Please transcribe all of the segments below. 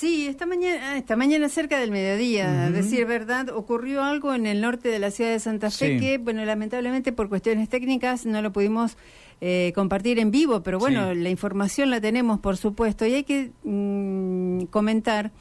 Sí, esta mañana, ah, esta mañana cerca del mediodía, a decir verdad, ocurrió algo en el norte de la ciudad de Santa Fe que, bueno, lamentablemente por cuestiones técnicas no lo pudimos eh, compartir en vivo, pero bueno, la información la tenemos, por supuesto, y hay que mm, comentar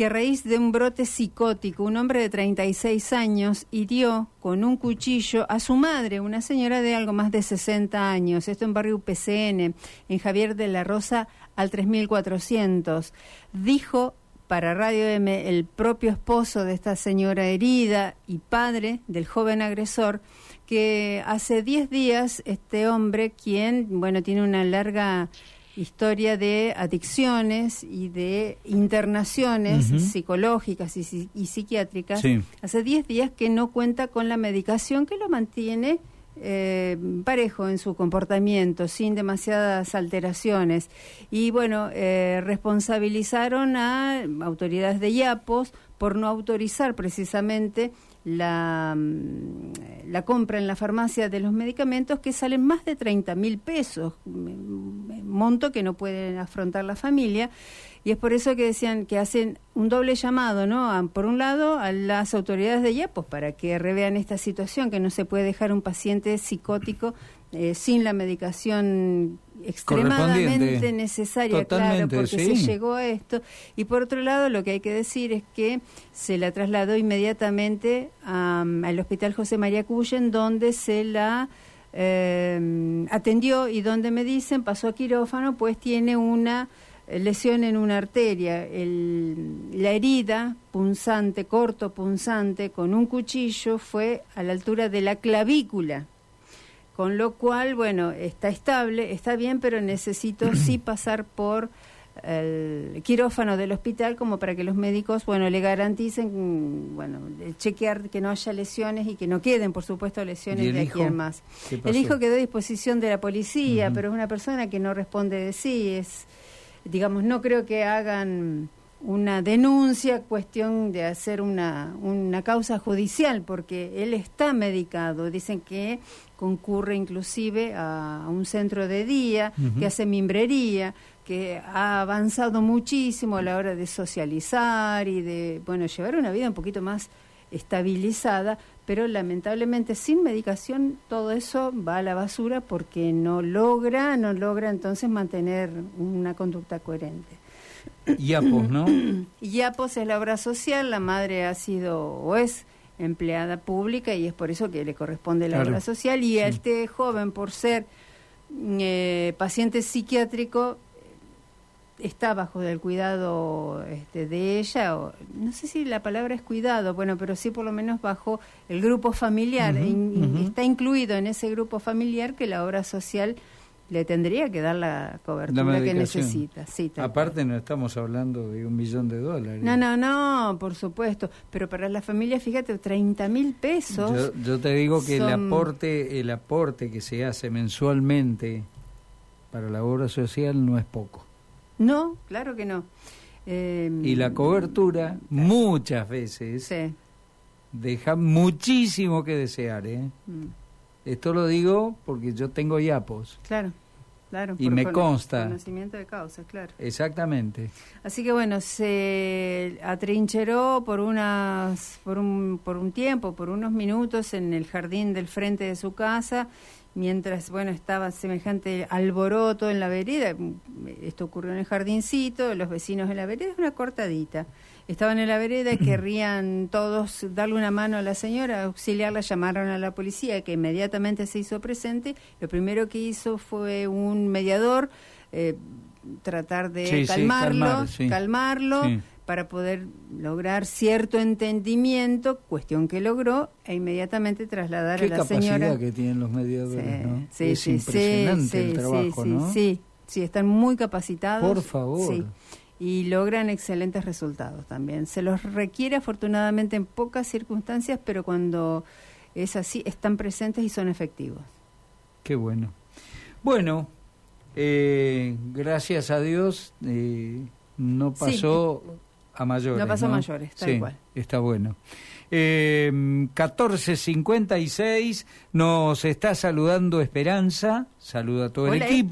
que a raíz de un brote psicótico, un hombre de 36 años hirió con un cuchillo a su madre, una señora de algo más de 60 años, esto en barrio UPCN, en Javier de la Rosa al 3400. Dijo para Radio M el propio esposo de esta señora herida y padre del joven agresor que hace 10 días este hombre, quien, bueno, tiene una larga historia de adicciones y de internaciones psicológicas y, psiquiátricas, hace 10 días que no cuenta con la medicación que lo mantiene eh, parejo en su comportamiento, sin demasiadas alteraciones. Y bueno, eh, responsabilizaron a autoridades de IAPOS por no autorizar precisamente la, mm, la compra en la farmacia de los medicamentos que salen más de 30 mil pesos, monto que no pueden afrontar la familia. Y es por eso que decían que hacen un doble llamado, ¿no? por un lado, a las autoridades de IAPOS para que revean esta situación, que no se puede dejar un paciente psicótico eh, sin la medicación extremadamente necesaria, claro, porque se llegó a esto. Y por otro lado, lo que hay que decir es que se la trasladó inmediatamente al Hospital José María Cuyen, donde se la eh, atendió y donde me dicen pasó a quirófano, pues tiene una lesión en una arteria. la herida punzante, corto punzante, con un cuchillo fue a la altura de la clavícula con lo cual, bueno, está estable, está bien, pero necesito sí pasar por el quirófano del hospital como para que los médicos, bueno, le garanticen, bueno, chequear que no haya lesiones y que no queden, por supuesto, lesiones de aquí en más. El hijo quedó a disposición de la policía, pero es una persona que no responde de sí, es, digamos, no creo que hagan una denuncia, cuestión de hacer una, una causa judicial, porque él está medicado. Dicen que concurre inclusive a, un centro de día, que hace mimbrería, que ha avanzado muchísimo a la hora de socializar y de, bueno, llevar una vida un poquito más estabilizada, pero lamentablemente sin medicación todo eso va a la basura porque no logra, no logra entonces mantener una conducta coherente. IAPOS, ¿no? IAPOS es la obra social, la madre ha sido o es empleada pública y es por eso que le corresponde la obra social y a este joven por ser eh, paciente psiquiátrico está bajo el cuidado este, de ella, o, no sé si la palabra es cuidado, bueno, pero sí por lo menos bajo el grupo familiar, está incluido en ese grupo familiar que la obra social le tendría que dar la cobertura que necesita. Sí, Aparte no estamos hablando de un millón de dólares. No, no, no, por supuesto. Pero para la familia, fíjate, 30 mil pesos. Yo, te digo que el aporte, el aporte que se hace mensualmente para la obra social no es poco. No, claro que no. Em, y la cobertura muchas veces deja muchísimo que desear. ¿eh? Mm. Esto lo digo porque yo tengo IAPOS. Claro. Claro, y me consta. Conocimiento de causa, claro. Exactamente. Así que bueno, se atrincheró por unas, por un, por un tiempo, por unos minutos en el jardín del frente de su casa, mientras bueno estaba semejante alboroto en la vereda. Esto ocurrió en el jardincito, los vecinos en la vereda, es una cortadita estaban en la vereda y querrían todos darle una mano a la señora, auxiliarla, llamaron a la policía que inmediatamente se hizo presente. Lo primero que hizo fue un mediador eh, tratar de calmarlo, calmarlo para poder lograr cierto entendimiento, cuestión que logró, e inmediatamente trasladar a la señora. que tienen los mediadores, ¿no? Sí, es sí, impresionante el trabajo, ¿no? Sí, sí, están muy capacitados. Por favor y logran excelentes resultados también. Se los requiere afortunadamente en pocas circunstancias, pero cuando es así, están presentes y son efectivos. Qué bueno. Bueno, eh, gracias a Dios eh, no pasó a mayores. No pasó a mayores, tal sí, Está bueno. Eh, 14.56, nos está saludando Esperanza, saluda a todo el equipo.